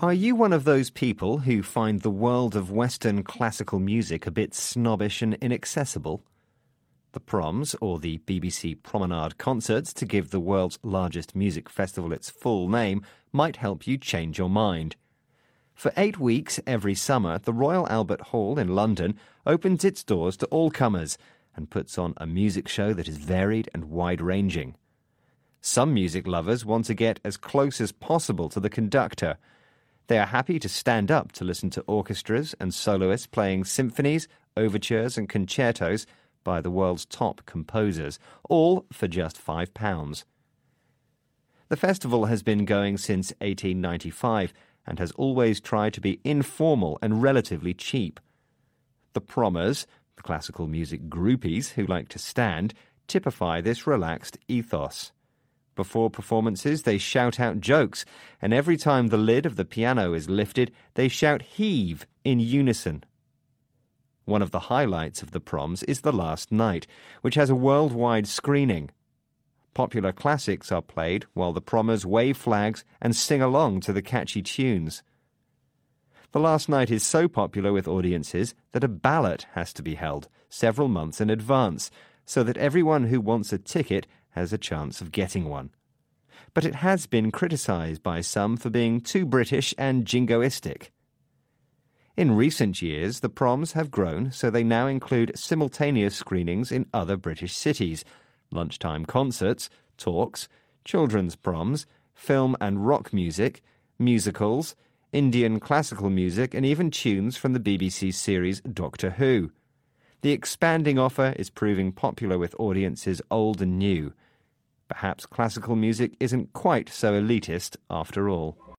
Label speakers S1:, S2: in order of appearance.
S1: Are you one of those people who find the world of Western classical music a bit snobbish and inaccessible? The Proms, or the BBC Promenade Concerts, to give the world's largest music festival its full name, might help you change your mind. For eight weeks every summer, the Royal Albert Hall in London opens its doors to all comers and puts on a music show that is varied and wide ranging. Some music lovers want to get as close as possible to the conductor. They are happy to stand up to listen to orchestras and soloists playing symphonies, overtures, and concertos by the world's top composers, all for just £5. The festival has been going since 1895 and has always tried to be informal and relatively cheap. The Prommers, the classical music groupies who like to stand, typify this relaxed ethos. Before performances, they shout out jokes, and every time the lid of the piano is lifted, they shout heave in unison. One of the highlights of the proms is The Last Night, which has a worldwide screening. Popular classics are played while the prommers wave flags and sing along to the catchy tunes. The Last Night is so popular with audiences that a ballot has to be held several months in advance so that everyone who wants a ticket has a chance of getting one. But it has been criticised by some for being too British and jingoistic. In recent years, the proms have grown so they now include simultaneous screenings in other British cities, lunchtime concerts, talks, children's proms, film and rock music, musicals, Indian classical music, and even tunes from the BBC series Doctor Who. The expanding offer is proving popular with audiences old and new. Perhaps classical music isn't quite so elitist after all.